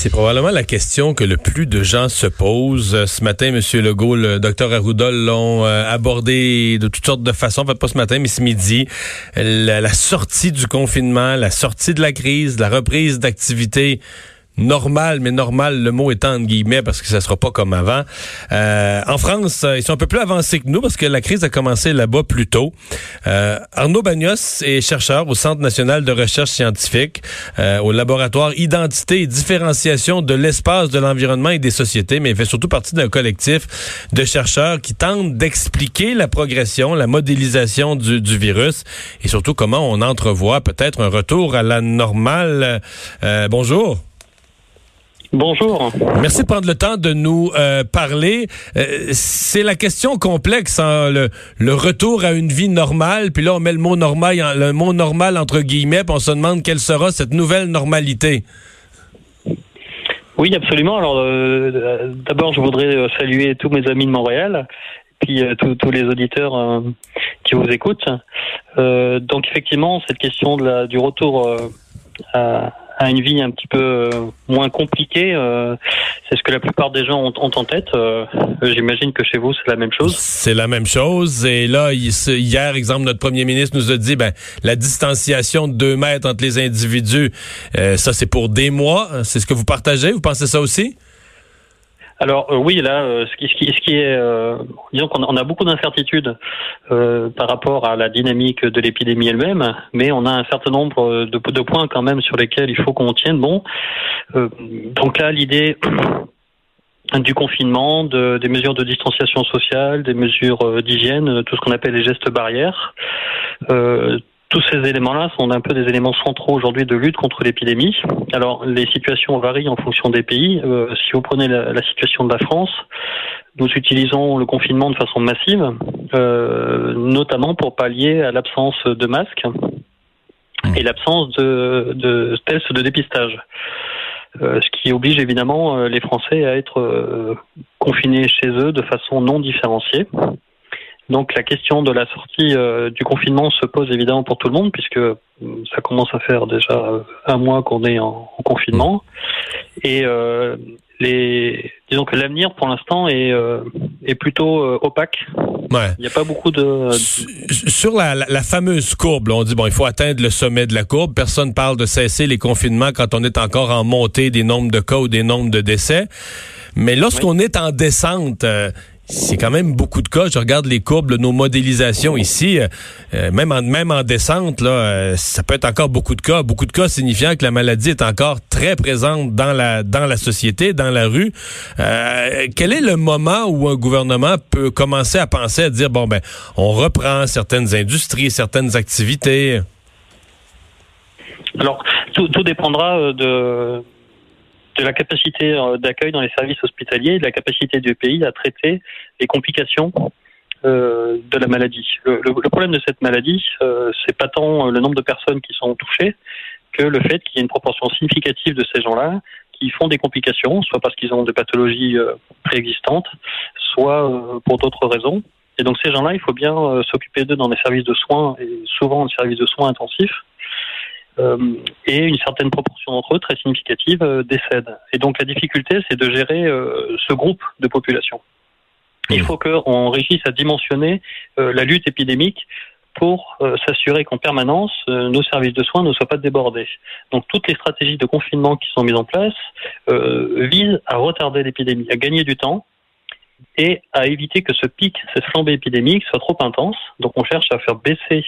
C'est probablement la question que le plus de gens se posent. Ce matin, M. Legault, le Dr Arruda l'ont euh, abordé de toutes sortes de façons. Pas ce matin, mais ce midi. La sortie du confinement, la sortie de la crise, la reprise d'activité normal, mais normal, le mot étant en guillemets parce que ça sera pas comme avant. Euh, en France, ils sont un peu plus avancés que nous parce que la crise a commencé là-bas plus tôt. Euh, Arnaud Bagnos est chercheur au Centre national de recherche scientifique, euh, au laboratoire Identité et différenciation de l'espace, de l'environnement et des sociétés, mais il fait surtout partie d'un collectif de chercheurs qui tentent d'expliquer la progression, la modélisation du, du, virus et surtout comment on entrevoit peut-être un retour à la normale. bonjour. Bonjour. Merci de prendre le temps de nous euh, parler. Euh, c'est la question complexe, hein, le, le, retour à une vie normale. Puis là, on met le mot normal, le mot normal entre guillemets, puis on se demande quelle sera cette nouvelle normalité. Oui, absolument. Alors, euh, d'abord, je voudrais saluer tous mes amis de Montréal, puis tous les auditeurs qui vous écoutent. donc, effectivement, cette question de la, du retour à à une vie un petit peu euh, moins compliquée. Euh, c'est ce que la plupart des gens ont, en tête. Euh, j'imagine que chez vous, c'est la même chose. C'est la même chose. Et là, hier, exemple, notre premier ministre nous a dit, ben, la distanciation de deux mètres entre les individus, ça, c'est pour des mois. C'est ce que vous partagez? Vous pensez ça aussi? Alors euh, oui, là, euh, ce, qui, ce, qui, est, euh, disons qu'on a, a beaucoup d'incertitudes par rapport à la dynamique de l'épidémie elle-même, mais on a un certain nombre de, de, points quand même sur lesquels il faut qu'on tienne bon. donc là, l'idée du confinement, de, des mesures de distanciation sociale, des mesures d'hygiène, tout ce qu'on appelle les gestes barrières. Tous ces éléments-là sont un peu des éléments centraux aujourd'hui de lutte contre l'épidémie. Alors, les situations varient en fonction des pays. Euh, si vous prenez la, la, situation de la France, nous utilisons le confinement de façon massive, euh, notamment pour pallier à l'absence de masques et l'absence de, de tests de dépistage. Euh, ce qui oblige évidemment les Français à être confinés chez eux de façon non différenciée. Donc la question de la sortie euh, du confinement se pose évidemment pour tout le monde puisque euh, ça commence à faire déjà euh, un mois qu'on est en, en, confinement et euh, les disons que l'avenir pour l'instant est est plutôt opaque. Ouais. Il n'y a pas beaucoup de sur la, la, la fameuse courbe. Là, on dit bon, il faut atteindre le sommet de la courbe. Personne parle de cesser les confinements quand on est encore en montée des nombres de cas ou des nombres de décès. Mais lorsqu'on oui. est en descente, c'est quand même beaucoup de cas. Je regarde les courbes, nos modélisations ici, euh, même en même en descente, là, euh, ça peut être encore beaucoup de cas. Beaucoup de cas signifiant que la maladie est encore très présente dans la dans la société, dans la rue. Euh, quel est le moment où un gouvernement peut commencer à penser à dire bon ben, on reprend certaines industries, certaines activités? Alors tout, tout dépendra de de la capacité euh, d'accueil dans les services hospitaliers et de la capacité du pays à traiter les complications euh, de la maladie. Le, problème de cette maladie, euh, c'est pas tant le nombre de personnes qui sont touchées que le fait qu'il y ait une proportion significative de ces gens-là qui font des complications, soit parce qu'ils ont des pathologies euh, préexistantes, soit euh, pour d'autres raisons. Et donc ces gens-là, il faut bien euh, s'occuper d'eux dans les services de soins et souvent des services de soins intensifs. Euh, et une certaine proportion d'entre eux, très significative, euh, décèdent. Et donc la difficulté, c'est de gérer euh, ce groupe de population. Il faut qu'on réussisse à dimensionner la lutte épidémique pour s'assurer qu'en permanence, nos services de soins ne soient pas débordés. Donc toutes les stratégies de confinement qui sont mises en place visent à retarder l'épidémie, à gagner du temps et à éviter que ce pic, cette flambée épidémique soit trop intense. Donc on cherche à faire baisser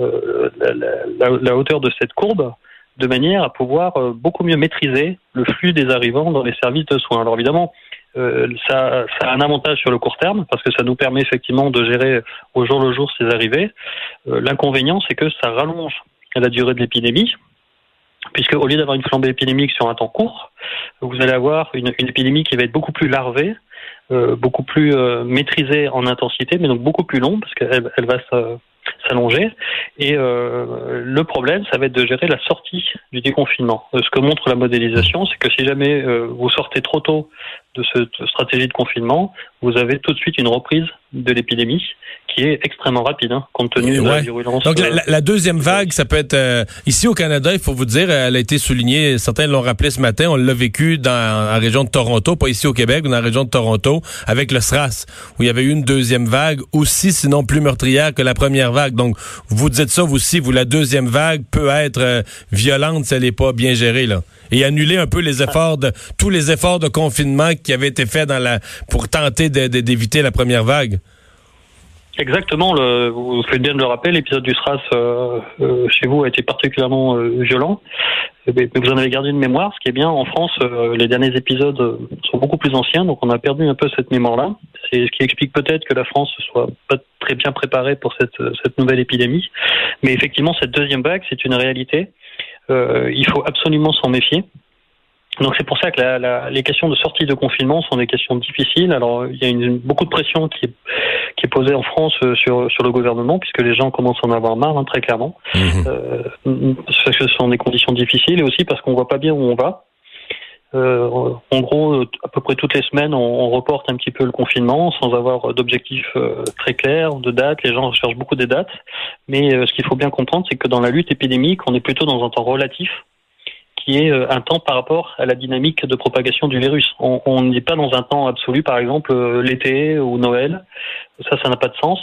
la, la, hauteur de cette courbe de manière à pouvoir euh, beaucoup mieux maîtriser le flux des arrivants dans les services de soins. Alors évidemment, euh, ça, a un avantage sur le court terme parce que ça nous permet effectivement de gérer au jour le jour ces arrivées. Euh, L'inconvénient, c'est que ça rallonge la durée de l'épidémie, puisque au lieu d'avoir une flambée épidémique sur un temps court, vous allez avoir une, épidémie qui va être beaucoup plus larvée, euh, beaucoup plus maîtrisée en intensité, mais donc beaucoup plus longue parce qu'elle elle va se Et euh, le problème, ça va être de gérer la sortie du déconfinement. Euh, ce que montre la modélisation, c'est que si jamais euh, vous sortez trop tôt de cette stratégie de confinement, vous avez tout de suite une reprise de l'épidémie qui est extrêmement rapide, hein, compte tenu de la virulence. Donc la, la, deuxième vague, ça peut être euh, ici au Canada, il faut vous dire, elle a été soulignée, certains l'ont rappelé ce matin, on l'a vécu dans la région de Toronto, pas ici au Québec, mais dans la région de Toronto, avec le SRAS, où il y avait eu une deuxième vague, aussi sinon plus meurtrière que la première vague. Donc vous dites ça vous aussi, vous la deuxième vague peut être euh, violente si elle n'est pas bien gérée là, et annuler un peu les efforts de tous les efforts de confinement qui avaient été faits dans la pour tenter d'éviter la première vague. Exactement, le, vous faites bien de le rappeler, l'épisode du SRAS euh, euh, chez vous a été particulièrement euh, violent, mais, vous en avez gardé une mémoire. Ce qui est bien, en France, les derniers épisodes sont beaucoup plus anciens, donc on a perdu un peu cette mémoire-là. C'est ce qui explique peut-être que la France soit pas très bien préparée pour cette, cette nouvelle épidémie. Mais effectivement, cette deuxième vague, c'est une réalité. Il faut absolument s'en méfier. Donc c'est pour ça que la, la, les questions de sortie de confinement sont des questions difficiles. Alors il y a une, beaucoup de pression qui est, qui est posée en France euh, sur, sur le gouvernement puisque les gens commencent à en avoir marre, hein, très clairement. Mmh. Euh, parce que ce sont des conditions difficiles et aussi parce qu'on voit pas bien où on va. Euh, en gros, à peu près toutes les semaines, on, reporte un petit peu le confinement sans avoir d'objectifs euh, très clairs, de dates. Les gens cherchent beaucoup des dates. Mais euh, ce qu'il faut bien comprendre, c'est que dans la lutte épidémique, on est plutôt dans un temps relatif qui est euh, un temps par rapport à la dynamique de propagation du virus. On n'est pas dans un temps absolu, par exemple euh, l'été ou Noël. Ça, ça n'a pas de sens.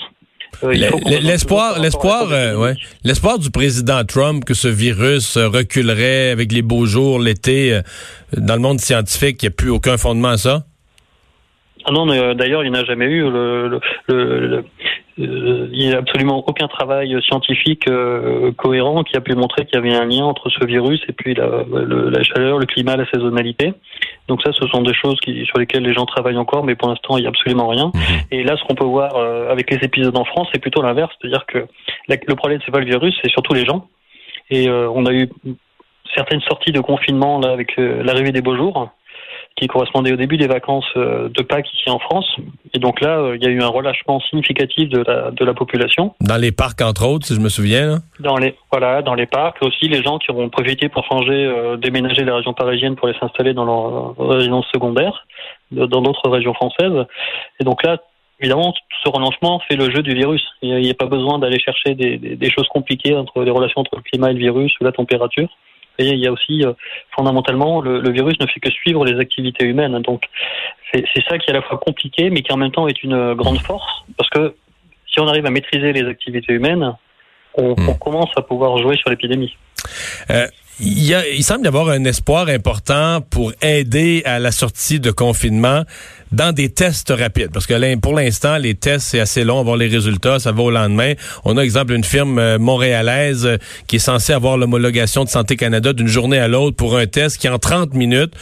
Euh, l'espoir, l'espoir, ouais, l'espoir du président Trump que ce virus reculerait avec les beaux jours l'été dans le monde scientifique, il n'y a plus aucun fondement à ça? Ah non, d'ailleurs, il n'y en a jamais eu. Le, le, euh, il n'y a absolument aucun travail scientifique euh, cohérent qui a pu montrer qu'il y avait un lien entre ce virus et puis la, la, chaleur, le climat, la saisonnalité. Donc ça, ce sont des choses qui, sur lesquelles les gens travaillent encore, mais pour l'instant, il n'y a absolument rien. Mhm. Et là, ce qu'on peut voir euh, avec les épisodes en France, c'est plutôt l'inverse, c'est-à-dire que le problème, c'est pas le virus, c'est surtout les gens. Et on a eu certaines sorties de confinement là avec l'arrivée des beaux jours qui correspondait au début des vacances euh, de Pâques ici en France. Et donc là, euh, il y a eu un relâchement significatif de la, de la population. Dans les parcs, entre autres, si je me souviens. Là. Dans les voilà, dans les parcs aussi, les gens qui auront profité pour changer, euh, déménager la région parisienne pour aller s'installer dans leur résidence secondaire, dans d'autres régions françaises. Et donc là, évidemment, ce relâchement fait le jeu du virus. Il n'y a, pas besoin d'aller chercher des, des, des, choses compliquées entre les relations entre le climat et le virus ou la température il y a aussi euh, fondamentalement le, le, virus ne fait que suivre les activités humaines. Donc c'est ça qui est à la fois compliqué, mais qui en même temps est une grande force, parce que si on arrive à maîtriser les activités humaines, on, hmm. on commence à pouvoir jouer sur l'épidémie. Euh, il, y a, il semble y avoir un espoir important pour aider à la sortie de confinement dans des tests rapides. Parce que pour l'instant, les tests, c'est assez long, avoir les résultats, ça va au lendemain. On a, exemple, une firme euh, montréalaise euh, qui est censée avoir l'homologation de Santé Canada d'une journée à l'autre pour un test qui, en 30 minutes,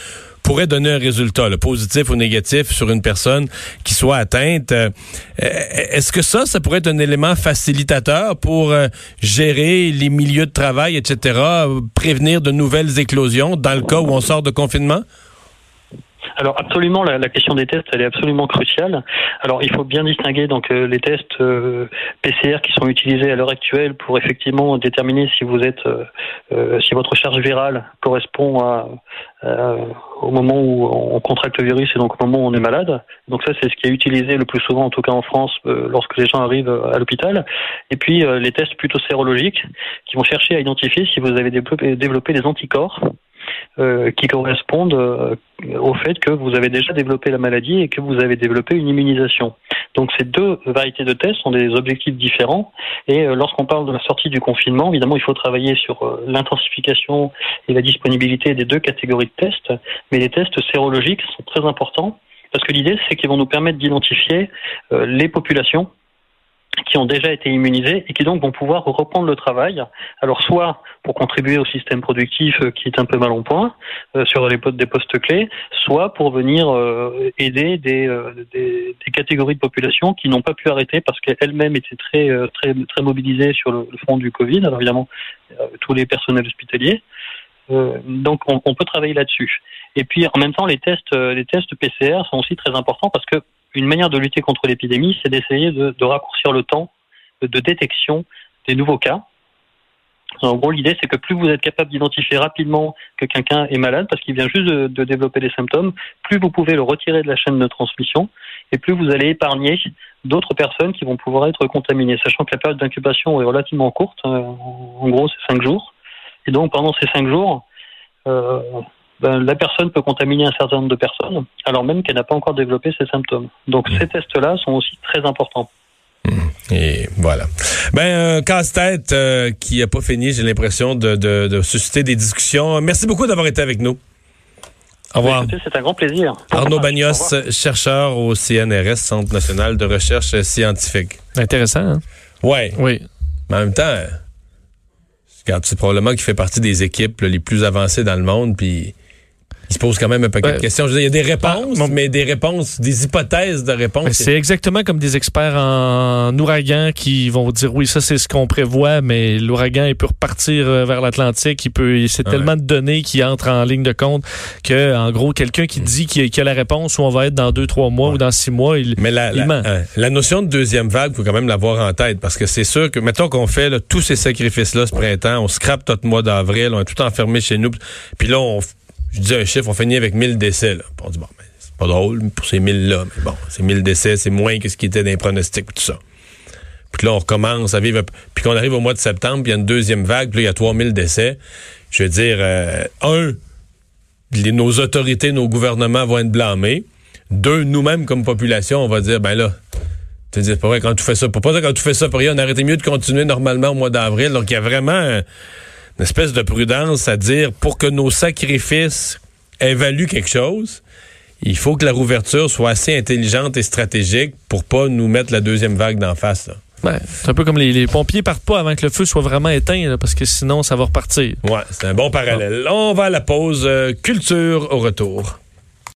pourrait donner un résultat, le positif ou négatif, sur une personne qui soit atteinte. Euh, est-ce que ça, ça pourrait être un élément facilitateur pour gérer les milieux de travail, etc., prévenir de nouvelles éclosions dans le cas où on sort de confinement? Alors absolument, la, la, question des tests, elle est absolument cruciale. Alors il faut bien distinguer donc euh, les tests euh, PCR qui sont utilisés à l'heure actuelle pour effectivement déterminer si vous êtes, euh, si votre charge virale correspond à, au moment où on contracte le virus et donc au moment où on est malade. Donc ça c'est ce qui est utilisé le plus souvent, en tout cas en France, lorsque les gens arrivent à l'hôpital. Et puis les tests plutôt sérologiques qui vont chercher à identifier si vous avez développé, développé des anticorps euh, qui correspondent euh, au fait que vous avez déjà développé la maladie et que vous avez développé une immunisation. Donc ces deux variétés de tests sont des objectifs différents et euh, lorsqu'on parle de la sortie du confinement, évidemment, il faut travailler sur l'intensification et la disponibilité des deux catégories de tests, mais les tests sérologiques sont très importants parce que l'idée, c'est qu'ils vont nous permettre d'identifier les populations qui ont déjà été immunisés et qui donc vont pouvoir reprendre le travail. Alors soit pour contribuer au système productif euh, qui est un peu mal en point euh, sur les des postes clés, soit pour venir euh, aider des, des, des, catégories de population qui n'ont pas pu arrêter parce qu'elles-mêmes étaient très très très mobilisées sur le, front du Covid. Alors évidemment tous les personnels hospitaliers. donc on, on, peut travailler là-dessus. Et puis en même temps les tests les tests PCR sont aussi très importants parce que une manière de lutter contre l'épidémie, c'est d'essayer de, raccourcir le temps de détection des nouveaux cas. En gros, l'idée, c'est que plus vous êtes capable d'identifier rapidement que quelqu'un est malade, parce qu'il vient juste de, développer des symptômes, plus vous pouvez le retirer de la chaîne de transmission, et plus vous allez épargner d'autres personnes qui vont pouvoir être contaminées, sachant que la période d'incubation est relativement courte, euh, en gros, c'est cinq jours. Et donc, pendant ces cinq jours, euh, ben, la personne peut contaminer un certain nombre de personnes, alors même qu'elle n'a pas encore développé ces symptômes. Donc, mmh. ces tests-là sont aussi très importants. Et voilà. Ben, un casse-tête euh, qui n'a pas fini, j'ai l'impression, de, de, de, susciter des discussions. Merci beaucoup d'avoir été avec nous. Au revoir. C'est un grand plaisir. Arnaud Bagnos, chercheur au CNRS, Centre national de recherche scientifique. Intéressant, hein? Ouais. Oui. Mais en même temps, c'est probablement qu'il fait partie des équipes les plus avancées dans le monde, puis il se pose quand même un paquet de questions. Je veux dire, il y a des réponses, ah, mais des réponses, des hypothèses de réponses. C'est exactement comme des experts en ouragan qui vont dire oui, ça c'est ce qu'on prévoit, mais l'ouragan il peut repartir euh, vers l'Atlantique, il peut, c'est tellement de données qui entrent en ligne de compte que, en gros, quelqu'un qui dit qu'il y a la réponse où on va être dans deux, trois mois ou dans six mois, il, mais la, il la, euh, la, notion de deuxième vague, faut quand même l'avoir en tête parce que c'est sûr que mettons qu'on fait là, tous ces sacrifices-là ce printemps, on scrape tout le mois d'avril, on est tout enfermé chez nous, puis là on je dis un chiffre, on finit avec 1000 décès. Là. On dit, bon, ben, c'est pas drôle pour ces 1000-là, mais bon, ces 1000 décès, c'est moins que ce qui était dans les pronostics, tout ça. Puis là, on recommence à vivre. Puis qu'on arrive au mois de septembre, puis il y a une deuxième vague, puis là, il y a 3000 décès. Je veux dire, euh, un, les, nos autorités, nos gouvernements vont être blâmés. Deux, nous-mêmes, comme population, on va dire, ben là, tu dis, pas vrai, quand tu fais ça, pour pas quand tu fais ça pour rien, on été mieux de continuer normalement au mois d'avril. Donc, il y a vraiment une espèce de prudence à dire pour que nos sacrifices évaluent quelque chose, il faut que la rouverture soit assez intelligente et stratégique pour pas nous mettre la deuxième vague d'en face. C'est un peu comme les, les, pompiers partent pas avant que le feu soit vraiment éteint, là, parce que sinon, ça va repartir. Ouais, c'est un bon parallèle. On va à la pause. Euh, culture au retour.